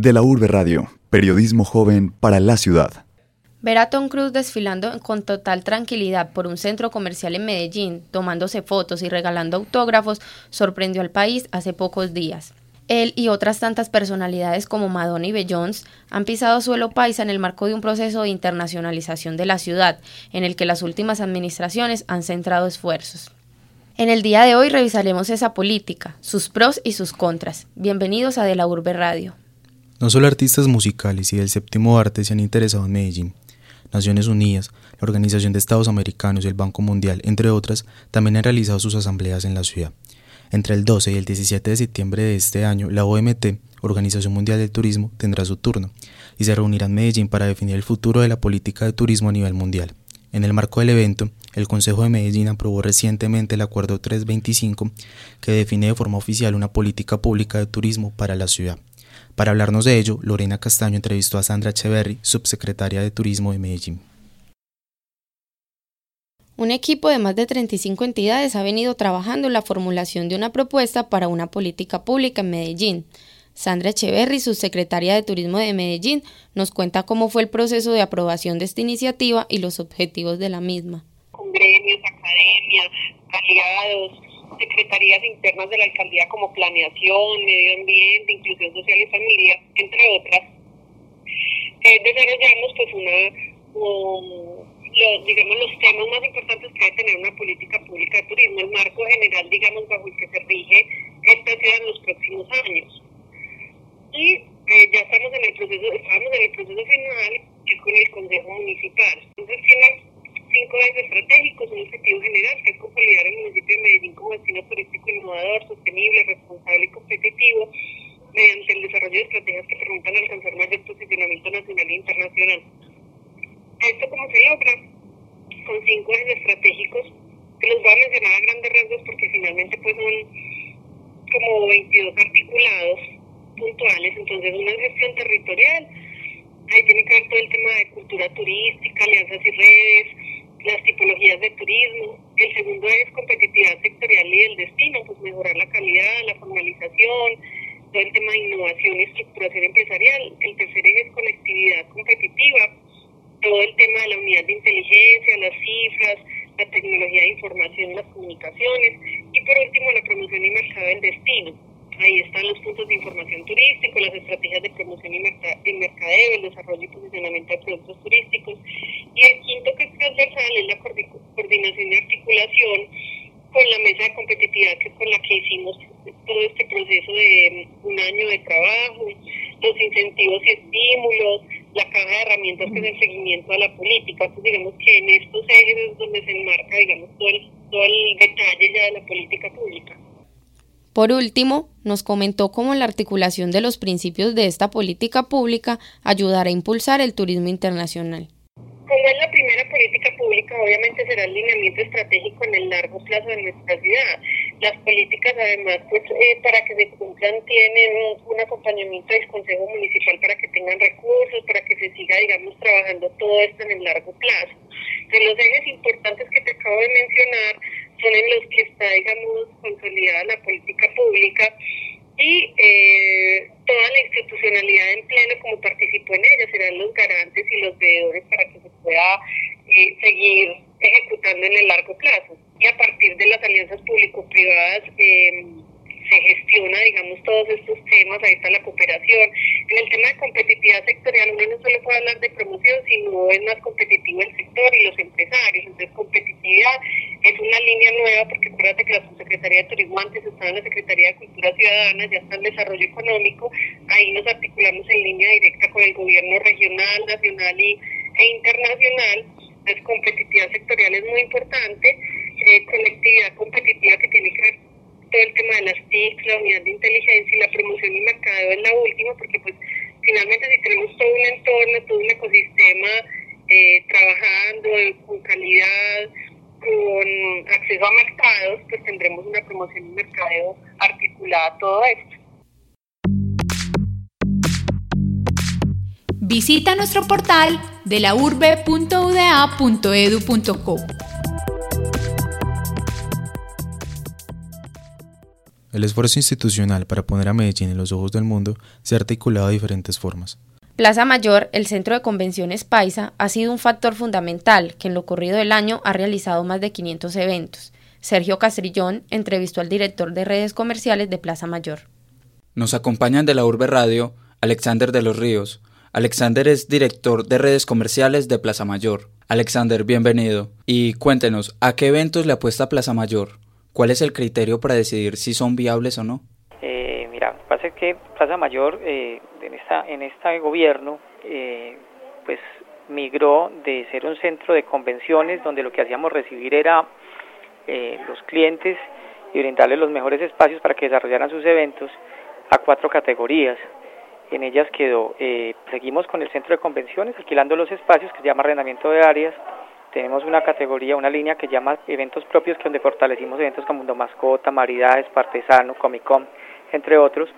De la Urbe Radio, periodismo joven para la ciudad. Ver a Tom Cruise desfilando con total tranquilidad por un centro comercial en Medellín, tomándose fotos y regalando autógrafos, sorprendió al país hace pocos días. Él y otras tantas personalidades como Madonna y Beyoncé han pisado suelo paisa en el marco de un proceso de internacionalización de la ciudad, en el que las últimas administraciones han centrado esfuerzos. En el día de hoy revisaremos esa política, sus pros y sus contras. Bienvenidos a De la Urbe Radio. No solo artistas musicales y del séptimo arte se han interesado en Medellín. Naciones Unidas, la Organización de Estados Americanos y el Banco Mundial, entre otras, también han realizado sus asambleas en la ciudad. Entre el 12 y el 17 de septiembre de este año, la OMT, Organización Mundial del Turismo, tendrá su turno y se reunirá en Medellín para definir el futuro de la política de turismo a nivel mundial. En el marco del evento, el Consejo de Medellín aprobó recientemente el Acuerdo 325, que define de forma oficial una política pública de turismo para la ciudad. Para hablarnos de ello, Lorena Castaño entrevistó a Sandra Echeverry, subsecretaria de Turismo de Medellín. Un equipo de más de 35 entidades ha venido trabajando en la formulación de una propuesta para una política pública en Medellín. Sandra Echeverry, subsecretaria de Turismo de Medellín, nos cuenta cómo fue el proceso de aprobación de esta iniciativa y los objetivos de la misma. Con gremios, academias, aliados, secretarías internas de la alcaldía como planeación, medio ambiente, inclusión social y familia, entre otras, eh, desarrollamos pues una los, digamos, los temas más importantes que debe tener una política pública de turismo, el marco general, digamos, bajo el que se rige esta ciudad en los próximos años. Y eh, ya estamos en el proceso, estamos en el proceso final, que es con el Consejo Municipal. Entonces tiene cinco ejes estratégicos, un objetivo general, que es consolidar el municipio de Medellín como destino turístico innovador, sostenible, responsable y competitivo, mediante el desarrollo de estrategias que permitan alcanzar mayor posicionamiento nacional e internacional ¿Esto cómo se logra? Con cinco ejes estratégicos que los voy a mencionar a grandes rasgos porque finalmente pues son como 22 articulados puntuales. Entonces, una gestión territorial, ahí tiene que ver todo el tema de cultura turística, alianzas y redes, las tipologías de turismo. El segundo es competitividad sectorial y el destino, pues mejorar la calidad, la formalización, todo el tema de innovación y estructuración empresarial. El tercer es conectividad competitiva todo el tema de la unidad de inteligencia, las cifras, la tecnología de información, las comunicaciones y por último la promoción y mercado del destino. Ahí están los puntos de información turístico, las estrategias de promoción y, mercadeo, el desarrollo y posicionamiento de productos turísticos. Y el quinto que es transversal es la coordinación y articulación con la mesa de competitividad, que es con la que hicimos todo este proceso de un año de trabajo, los incentivos y estímulos, la caja de herramientas que es el seguimiento a la política. Pues digamos que en estos ejes es donde se enmarca, digamos, todo el, todo el detalle ya de la política pública. Por último, nos comentó cómo la articulación de los principios de esta política pública ayudará a impulsar el turismo internacional. Como es la primera política pública, obviamente será el lineamiento estratégico en el largo plazo de nuestra ciudad. Las políticas, además, pues eh, para que se cumplan, tienen un acompañamiento del Consejo Municipal para que tengan recursos, para que se siga, digamos, trabajando todo esto en el largo plazo. De los ejes importantes que te acabo de mencionar son en los que está, digamos, consolidada la política pública y eh, toda la institucionalidad en pleno como participó en ella serán los garantes y los veedores para que se pueda eh, seguir ejecutando en el largo plazo. Y a partir de las alianzas público-privadas eh, se gestiona, digamos, todos estos temas, ahí está la cooperación. En el tema de competitividad sectorial, uno no solo puede hablar de promoción, sino es más competitivo el sector y los empresarios. Entonces, competitividad es una línea nueva, porque acuérdate que la Subsecretaría de Turismo antes estaba en la Secretaría de Cultura Ciudadana, ya está en desarrollo económico, ahí nos articulamos en línea directa con el gobierno regional, nacional y, e internacional. Entonces, competitividad sectorial es muy importante, eh, conectividad competitiva que tiene que ver todo el tema de las TIC, la unidad de inteligencia y la promoción y mercadeo es la última, porque pues finalmente si tenemos todo un entorno, todo un ecosistema eh, trabajando con calidad, con acceso a mercados, pues tendremos una promoción y mercadeo articulada a todo esto. Visita nuestro portal de la urbe.uda.edu.co. El esfuerzo institucional para poner a Medellín en los ojos del mundo se ha articulado de diferentes formas. Plaza Mayor, el centro de convenciones Paisa, ha sido un factor fundamental que en lo corrido del año ha realizado más de 500 eventos. Sergio Castrillón entrevistó al director de redes comerciales de Plaza Mayor. Nos acompañan de la Urbe Radio Alexander de los Ríos. Alexander es director de redes comerciales de Plaza Mayor. Alexander, bienvenido. Y cuéntenos, ¿a qué eventos le apuesta Plaza Mayor? ¿Cuál es el criterio para decidir si son viables o no? Pasa que Plaza Mayor eh, en, esta, en este gobierno eh, pues migró de ser un centro de convenciones donde lo que hacíamos recibir era eh, los clientes y brindarles los mejores espacios para que desarrollaran sus eventos a cuatro categorías. En ellas quedó, eh, seguimos con el centro de convenciones, alquilando los espacios que se llama arrendamiento de áreas. Tenemos una categoría, una línea que llama eventos propios, que donde fortalecimos eventos como Mundo Mascota, Maridades, Partesano, Comic Con, entre otros.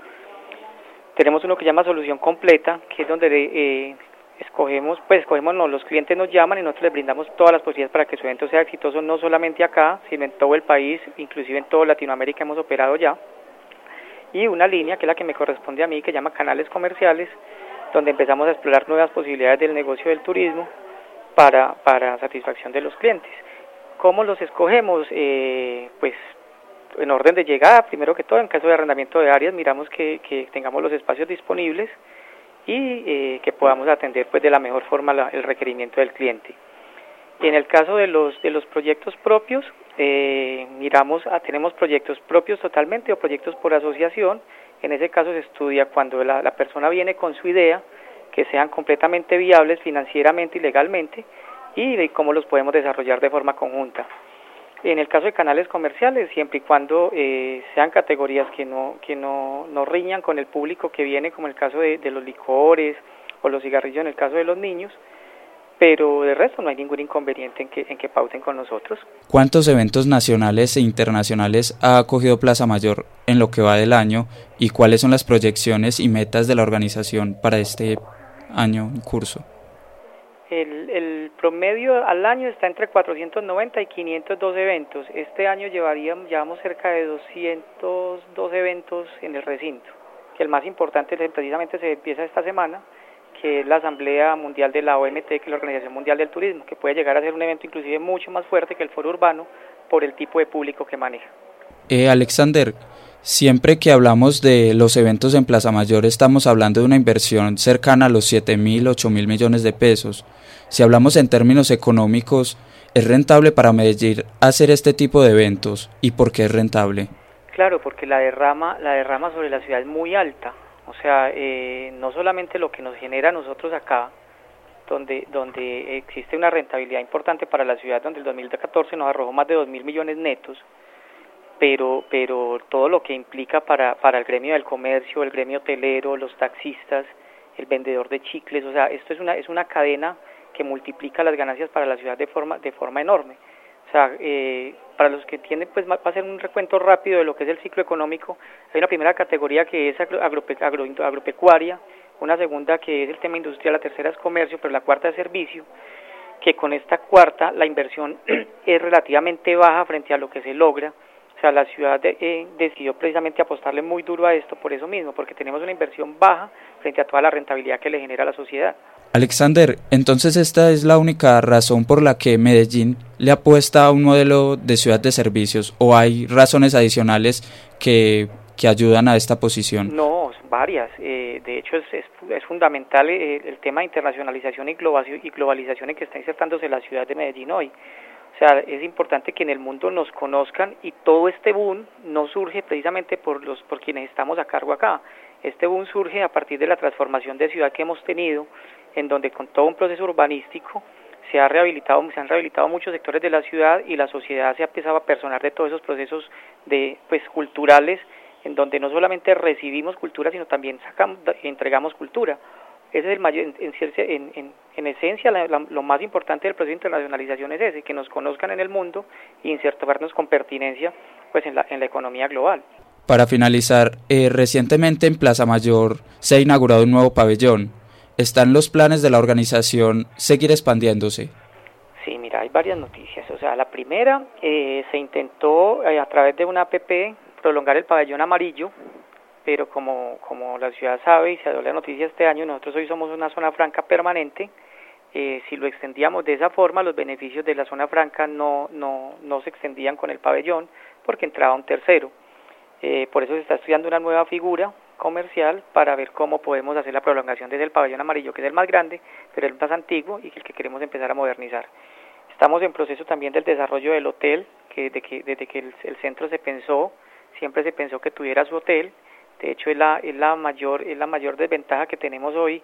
Tenemos uno que llama Solución Completa, que es donde eh, escogemos, pues escogemos, los clientes nos llaman y nosotros les brindamos todas las posibilidades para que su evento sea exitoso, no solamente acá, sino en todo el país, inclusive en toda Latinoamérica hemos operado ya. Y una línea que es la que me corresponde a mí, que llama canales comerciales, donde empezamos a explorar nuevas posibilidades del negocio del turismo para, para satisfacción de los clientes. ¿Cómo los escogemos? Eh, pues en orden de llegada, primero que todo, en caso de arrendamiento de áreas, miramos que, que tengamos los espacios disponibles, y eh, que podamos atender pues de la mejor forma la, el requerimiento del cliente. En el caso de los de los proyectos propios, eh, miramos, a, tenemos proyectos propios totalmente o proyectos por asociación. En ese caso se estudia cuando la, la persona viene con su idea, que sean completamente viables financieramente y legalmente, y de cómo los podemos desarrollar de forma conjunta. En el caso de canales comerciales, siempre y cuando eh, sean categorías que no que no, no riñan con el público que viene, como el caso de, de los licores o los cigarrillos en el caso de los niños, pero de resto no hay ningún inconveniente en que, en que pauten con nosotros. ¿Cuántos eventos nacionales e internacionales ha acogido Plaza Mayor en lo que va del año y cuáles son las proyecciones y metas de la organización para este año en curso? El, el promedio al año está entre 490 y 502 eventos. Este año llevaríamos, llevamos cerca de 202 eventos en el recinto, que el más importante precisamente se empieza esta semana, que es la Asamblea Mundial de la OMT, que es la Organización Mundial del Turismo, que puede llegar a ser un evento inclusive mucho más fuerte que el foro urbano por el tipo de público que maneja. Eh, Alexander, Siempre que hablamos de los eventos en Plaza Mayor estamos hablando de una inversión cercana a los 7 mil, 8 mil millones de pesos. Si hablamos en términos económicos, ¿es rentable para Medellín hacer este tipo de eventos? ¿Y por qué es rentable? Claro, porque la derrama, la derrama sobre la ciudad es muy alta. O sea, eh, no solamente lo que nos genera a nosotros acá, donde, donde existe una rentabilidad importante para la ciudad, donde el 2014 nos arrojó más de 2 mil millones netos, pero, pero todo lo que implica para, para el gremio del comercio, el gremio hotelero, los taxistas, el vendedor de chicles, o sea, esto es una, es una cadena que multiplica las ganancias para la ciudad de forma, de forma enorme. O sea, eh, para los que entienden, pues va a ser un recuento rápido de lo que es el ciclo económico. Hay una primera categoría que es agrope, agro, agropecuaria, una segunda que es el tema industrial, la tercera es comercio, pero la cuarta es servicio, que con esta cuarta la inversión es relativamente baja frente a lo que se logra o sea, la ciudad de, eh, decidió precisamente apostarle muy duro a esto por eso mismo, porque tenemos una inversión baja frente a toda la rentabilidad que le genera a la sociedad. Alexander, entonces esta es la única razón por la que Medellín le apuesta a un modelo de ciudad de servicios o hay razones adicionales que, que ayudan a esta posición? No, varias. Eh, de hecho, es, es, es fundamental el, eh, el, tema de internacionalización y globalización, y globalización en que está insertándose la ciudad de Medellín hoy. O sea, es importante que en el mundo nos conozcan y todo este boom no surge precisamente por los por quienes estamos a cargo acá. Este boom surge a partir de la transformación de ciudad que hemos tenido, en donde con todo un proceso urbanístico se ha rehabilitado, se han rehabilitado muchos sectores de la ciudad y la sociedad se ha empezado a personar de todos esos procesos de pues culturales en donde no solamente recibimos cultura, sino también sacamos, entregamos cultura. Ese es el mayor, en, en, en, en esencia, la, la, lo más importante del proceso de internacionalización es ese, que nos conozcan en el mundo y insertarnos con pertinencia pues en la, en la economía global. Para finalizar, eh, recientemente en Plaza Mayor se ha inaugurado un nuevo pabellón. ¿Están los planes de la organización seguir expandiéndose? Sí, mira, hay varias noticias. O sea, la primera, eh, se intentó eh, a través de una APP prolongar el pabellón amarillo, pero como, como la ciudad sabe y se dio la noticia este año, nosotros hoy somos una zona franca permanente. Eh, si lo extendíamos de esa forma, los beneficios de la zona franca no, no, no se extendían con el pabellón porque entraba un tercero. Eh, por eso se está estudiando una nueva figura comercial para ver cómo podemos hacer la prolongación desde el pabellón amarillo, que es el más grande, pero el más antiguo y el que queremos empezar a modernizar. Estamos en proceso también del desarrollo del hotel, que desde que, desde que el, centro se pensó, siempre se pensó que tuviera su hotel. De hecho, es la, es la, mayor, es la mayor desventaja que tenemos hoy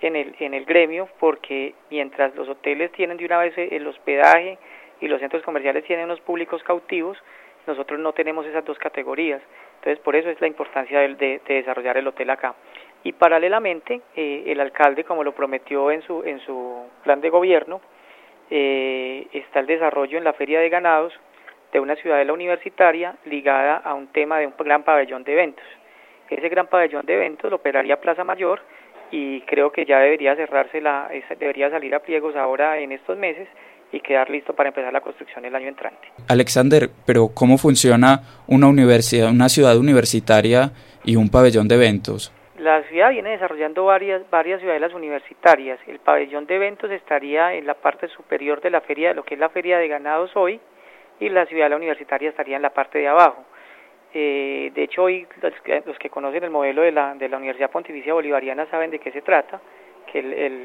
en el, en el gremio, porque mientras los hoteles tienen de una vez el hospedaje y los centros comerciales tienen unos públicos cautivos, nosotros no tenemos esas dos categorías. Entonces, por eso es la importancia de, de, desarrollar el hotel acá. Y paralelamente, eh, el alcalde, como lo prometió en su, en su plan de gobierno, eh, está el desarrollo en la feria de ganados de una ciudadela universitaria ligada a un tema de un gran pabellón de eventos. Ese gran pabellón de eventos lo operaría Plaza Mayor y creo que ya debería cerrarse la, debería salir a pliegos ahora en estos meses y quedar listo para empezar la construcción el año entrante. Alexander, pero ¿cómo funciona una universidad, una ciudad universitaria y un pabellón de eventos? La ciudad viene desarrollando varias, varias ciudadelas universitarias. El pabellón de eventos estaría en la parte superior de la feria, lo que es la feria de ganados hoy, y la ciudadela universitaria estaría en la parte de abajo. Eh, de hecho, hoy los que, los que, conocen el modelo de la, de la Universidad Pontificia Bolivariana saben de qué se trata que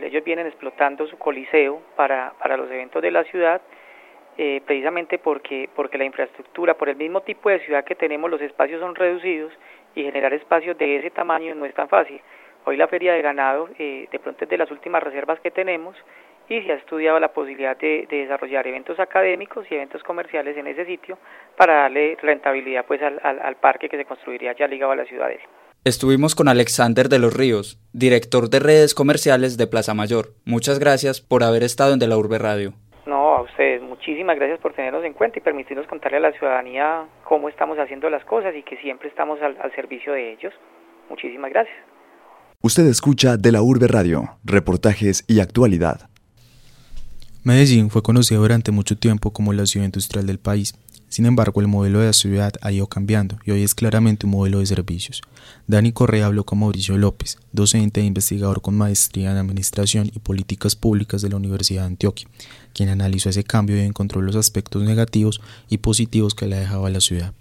ellos vienen explotando su coliseo para, para los eventos de la ciudad, eh, precisamente porque, porque la infraestructura, por el mismo tipo de ciudad que tenemos, los espacios son reducidos y generar espacios de ese tamaño no es tan fácil. Hoy la feria de ganado, eh, de pronto es de las últimas reservas que tenemos y se ha estudiado la posibilidad de, desarrollar eventos académicos y eventos comerciales en ese sitio para darle rentabilidad pues al, al, al parque que se construiría ya ligado a la ciudadela. Estuvimos con Alexander de los Ríos, director de redes comerciales de Plaza Mayor. Muchas gracias por haber estado en De la Urbe Radio. No, a ustedes, muchísimas gracias por tenernos en cuenta y permitirnos contarle a la ciudadanía cómo estamos haciendo las cosas y que siempre estamos al, al servicio de ellos. Muchísimas gracias. Usted escucha De la Urbe Radio, reportajes y actualidad. Medellín fue conocida durante mucho tiempo como la ciudad industrial del país. Sin embargo, el modelo de la ciudad ha ido cambiando y hoy es claramente un modelo de servicios. Dani Correa habló con Mauricio López, docente e investigador con maestría en Administración y Políticas Públicas de la Universidad de Antioquia, quien analizó ese cambio y encontró los aspectos negativos y positivos que le dejaba la ciudad.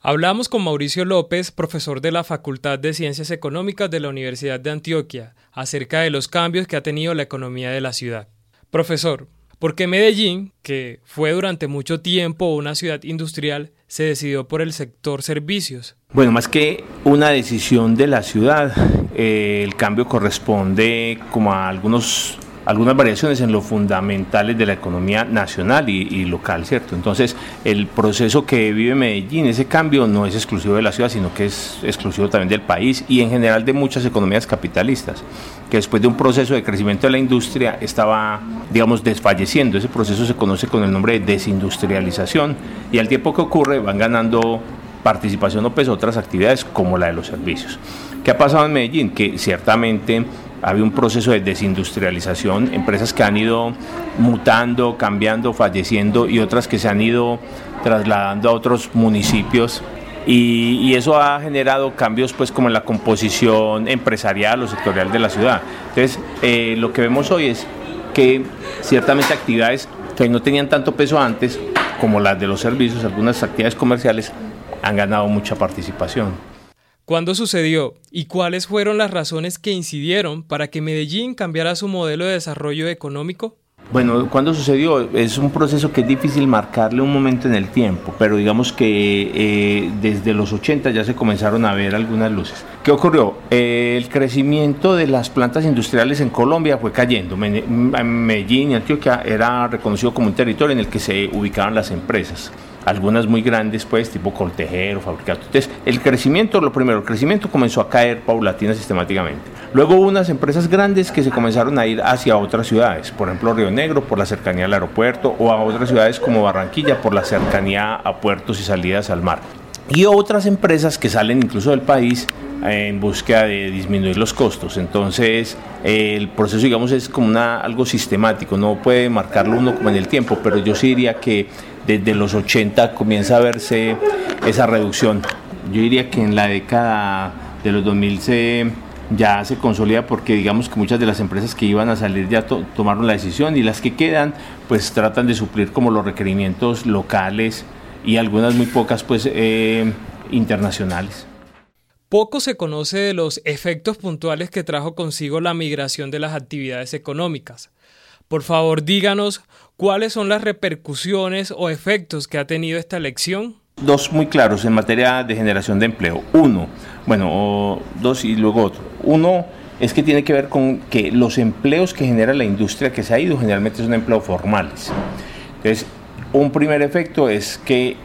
Hablamos con Mauricio López, profesor de la Facultad de Ciencias Económicas de la Universidad de Antioquia, acerca de los cambios que ha tenido la economía de la ciudad. Profesor, porque Medellín, que fue durante mucho tiempo una ciudad industrial, se decidió por el sector servicios. Bueno, más que una decisión de la ciudad, eh, el cambio corresponde como a algunos algunas variaciones en los fundamentales de la economía nacional y, local, ¿cierto? Entonces, el proceso que vive Medellín, ese cambio no es exclusivo de la ciudad, sino que es exclusivo también del país y en general de muchas economías capitalistas, que después de un proceso de crecimiento de la industria estaba, digamos, desfalleciendo. Ese proceso se conoce con el nombre de desindustrialización y al tiempo que ocurre van ganando participación o pues otras actividades como la de los servicios. ¿Qué ha pasado en Medellín? Que ciertamente había un proceso de desindustrialización, empresas que han ido mutando, cambiando, falleciendo y otras que se han ido trasladando a otros municipios y, eso ha generado cambios pues como en la composición empresarial o sectorial de la ciudad. Entonces eh, lo que vemos hoy es que ciertamente actividades que no tenían tanto peso antes, como las de los servicios, algunas actividades comerciales, han ganado mucha participación. ¿Cuándo sucedió y cuáles fueron las razones que incidieron para que Medellín cambiara su modelo de desarrollo económico? Bueno, ¿cuándo sucedió? Es un proceso que es difícil marcarle un momento en el tiempo, pero digamos que eh, desde los 80 ya se comenzaron a ver algunas luces. ¿Qué ocurrió? el crecimiento de las plantas industriales en Colombia fue cayendo. Medellín y Antioquia era reconocido como un territorio en el que se ubicaban las empresas algunas muy grandes, pues, tipo Coltejero, Fabricato. Entonces, el crecimiento, lo primero, el crecimiento comenzó a caer paulatina sistemáticamente. Luego hubo unas empresas grandes que se comenzaron a ir hacia otras ciudades, por ejemplo, Río Negro, por la cercanía al aeropuerto, o a otras ciudades como Barranquilla, por la cercanía a puertos y salidas al mar. Y otras empresas que salen incluso del país en búsqueda de disminuir los costos. Entonces, el proceso, digamos, es como una, algo sistemático, no puede marcarlo uno como en el tiempo, pero yo sí diría que desde los 80 comienza a verse esa reducción yo diría que en la década de los 2000 se, ya se consolida porque digamos que muchas de las empresas que iban a salir ya tomaron la decisión y las que quedan pues tratan de suplir como los requerimientos locales y algunas muy pocas pues eh, internacionales. Poco se conoce de los efectos puntuales que trajo consigo la migración de las actividades económicas. Por favor, díganos cuáles son las repercusiones o efectos que ha tenido esta elección. Dos muy claros en materia de generación de empleo. Uno, bueno, dos y luego otro. Uno es que tiene que ver con que los empleos que genera la industria que se ha ido generalmente son empleos formales. Entonces, un primer efecto es que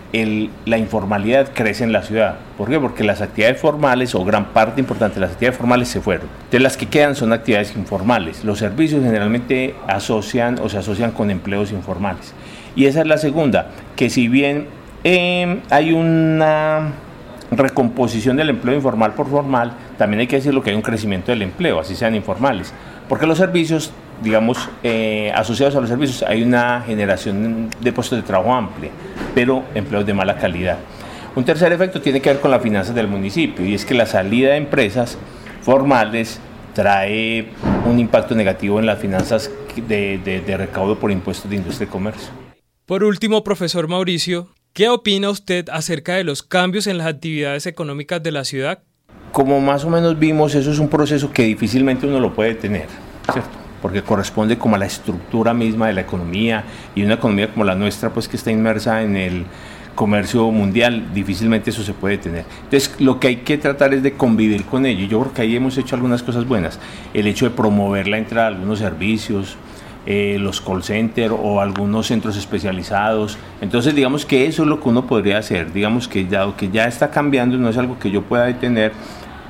la informalidad crece en la ciudad. ¿Por qué? Porque las actividades formales o gran parte importante de las actividades formales se fueron. De las que quedan son actividades informales. Los servicios generalmente asocian o se asocian con empleos informales. Y esa es la segunda, que si bien em, hay una recomposición del empleo informal por formal, también hay que decirlo que hay un crecimiento del empleo, así sean informales. Porque los servicios digamos, eh, asociados a los servicios, hay una generación de puestos de trabajo amplia, pero empleos de mala calidad. Un tercer efecto tiene que ver con las finanzas del municipio y es que la salida de empresas formales trae un impacto negativo en las finanzas de, de recaudo por impuestos de industria y comercio. Por último, profesor Mauricio, ¿qué opina usted acerca de los cambios en las actividades económicas de la ciudad? Como más o menos vimos, eso es un proceso que difícilmente uno lo puede tener, ¿cierto? Porque corresponde como a la estructura misma de la economía y una economía como la nuestra pues que está inmersa en el comercio mundial, difícilmente eso se puede tener. Entonces, lo que hay que tratar es de convivir con ello. Yo creo que ahí hemos hecho algunas cosas buenas. El hecho de promover la entrada de algunos servicios, eh, los call centers o algunos centros especializados. Entonces, digamos que eso es lo que uno podría hacer. Digamos que dado que ya está cambiando, no es algo que yo pueda detener,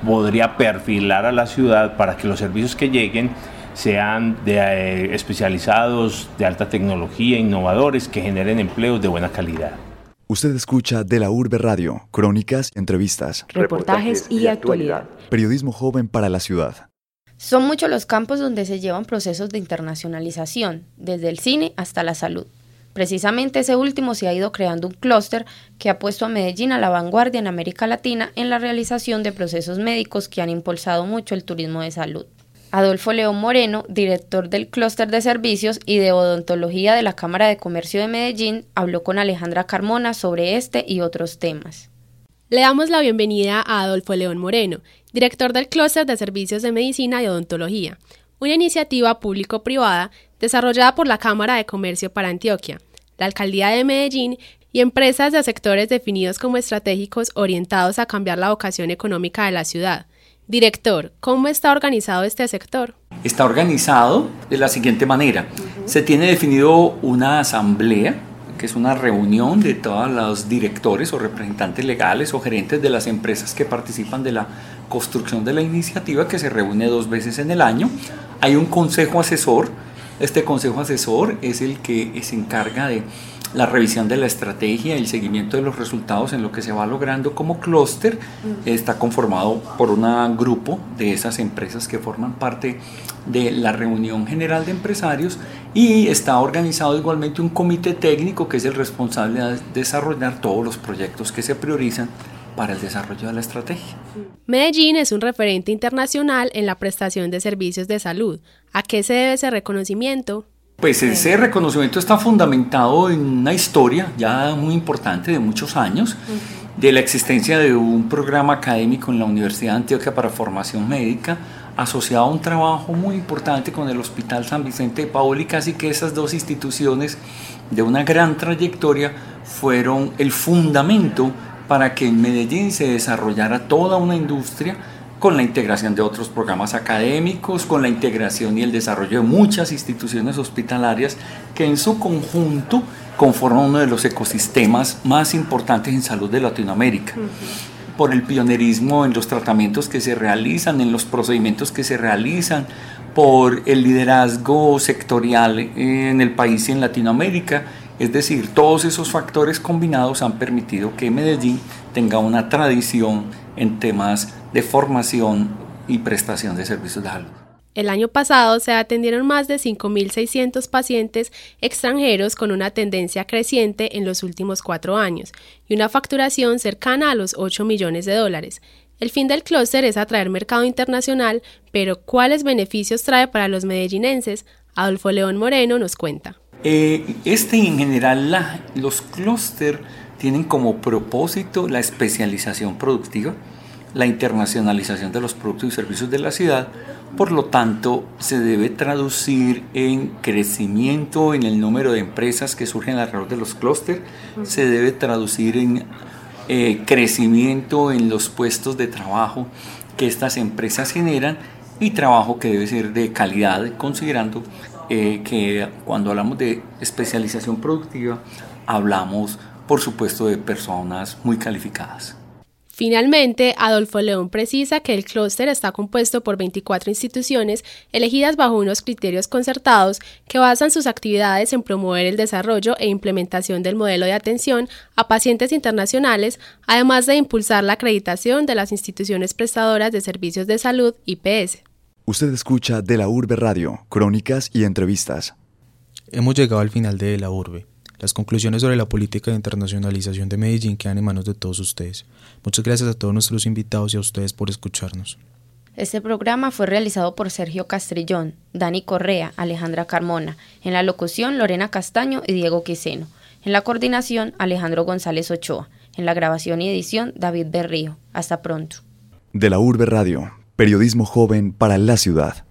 podría perfilar a la ciudad para que los servicios que lleguen sean de, eh, especializados, de alta tecnología, innovadores, que generen empleos de buena calidad. Usted escucha de la Urbe Radio, crónicas, entrevistas, reportajes y actualidad. Periodismo joven para la ciudad. Son muchos los campos donde se llevan procesos de internacionalización, desde el cine hasta la salud. Precisamente ese último se ha ido creando un clúster que ha puesto a Medellín a la vanguardia en América Latina en la realización de procesos médicos que han impulsado mucho el turismo de salud. Adolfo León Moreno, director del Clúster de Servicios y de Odontología de la Cámara de Comercio de Medellín, habló con Alejandra Carmona sobre este y otros temas. Le damos la bienvenida a Adolfo León Moreno, director del Clúster de Servicios de Medicina y Odontología, una iniciativa público-privada desarrollada por la Cámara de Comercio para Antioquia, la Alcaldía de Medellín y empresas de sectores definidos como estratégicos orientados a cambiar la vocación económica de la ciudad, Director, ¿cómo está organizado este sector? Está organizado de la siguiente manera. Se tiene definido una asamblea, que es una reunión de todos los directores o representantes legales o gerentes de las empresas que participan de la construcción de la iniciativa, que se reúne dos veces en el año. Hay un consejo asesor. Este consejo asesor es el que se encarga de la revisión de la estrategia y el seguimiento de los resultados en lo que se va logrando como clúster está conformado por un grupo de esas empresas que forman parte de la reunión general de empresarios y está organizado igualmente un comité técnico que es el responsable de desarrollar todos los proyectos que se priorizan para el desarrollo de la estrategia. Medellín es un referente internacional en la prestación de servicios de salud. ¿A qué se debe ese reconocimiento? Pues ese reconocimiento está fundamentado en una historia ya muy importante de muchos años, de la existencia de un programa académico en la Universidad de Antioquia para formación médica, asociado a un trabajo muy importante con el Hospital San Vicente de Paul y casi que esas dos instituciones de una gran trayectoria fueron el fundamento para que en Medellín se desarrollara toda una industria con la integración de otros programas académicos, con la integración y el desarrollo de muchas instituciones hospitalarias que en su conjunto conforman uno de los ecosistemas más importantes en salud de Latinoamérica. Por el pionerismo en los tratamientos que se realizan, en los procedimientos que se realizan, por el liderazgo sectorial en el país y en Latinoamérica. Es decir, todos esos factores combinados han permitido que Medellín tenga una tradición en temas de formación y prestación de servicios de salud. El año pasado se atendieron más de 5.600 pacientes extranjeros con una tendencia creciente en los últimos cuatro años y una facturación cercana a los 8 millones de dólares. El fin del clúster es atraer mercado internacional, pero ¿cuáles beneficios trae para los medellinenses? Adolfo León Moreno nos cuenta. Eh, este en general, los clúster tienen como propósito la especialización productiva, la internacionalización de los productos y servicios de la ciudad, por lo tanto se debe traducir en crecimiento en el número de empresas que surgen alrededor de los clústeres, se debe traducir en eh, crecimiento en los puestos de trabajo que estas empresas generan y trabajo que debe ser de calidad, considerando eh, que cuando hablamos de especialización productiva, hablamos por supuesto de personas muy calificadas. Finalmente, Adolfo León precisa que el clúster está compuesto por 24 instituciones elegidas bajo unos criterios concertados que basan sus actividades en promover el desarrollo e implementación del modelo de atención a pacientes internacionales, además de impulsar la acreditación de las instituciones prestadoras de servicios de salud IPS. Usted escucha de la Urbe Radio, crónicas y entrevistas. Hemos llegado al final de la Urbe. Las conclusiones sobre la política de internacionalización de Medellín quedan en manos de todos ustedes. Muchas gracias a todos nuestros invitados y a ustedes por escucharnos. Este programa fue realizado por Sergio Castrillón, Dani Correa, Alejandra Carmona, en la locución Lorena Castaño y Diego Quiseno, en la coordinación Alejandro González Ochoa, en la grabación y edición David Berrío. Hasta pronto. De la Urbe Radio, periodismo joven para la ciudad.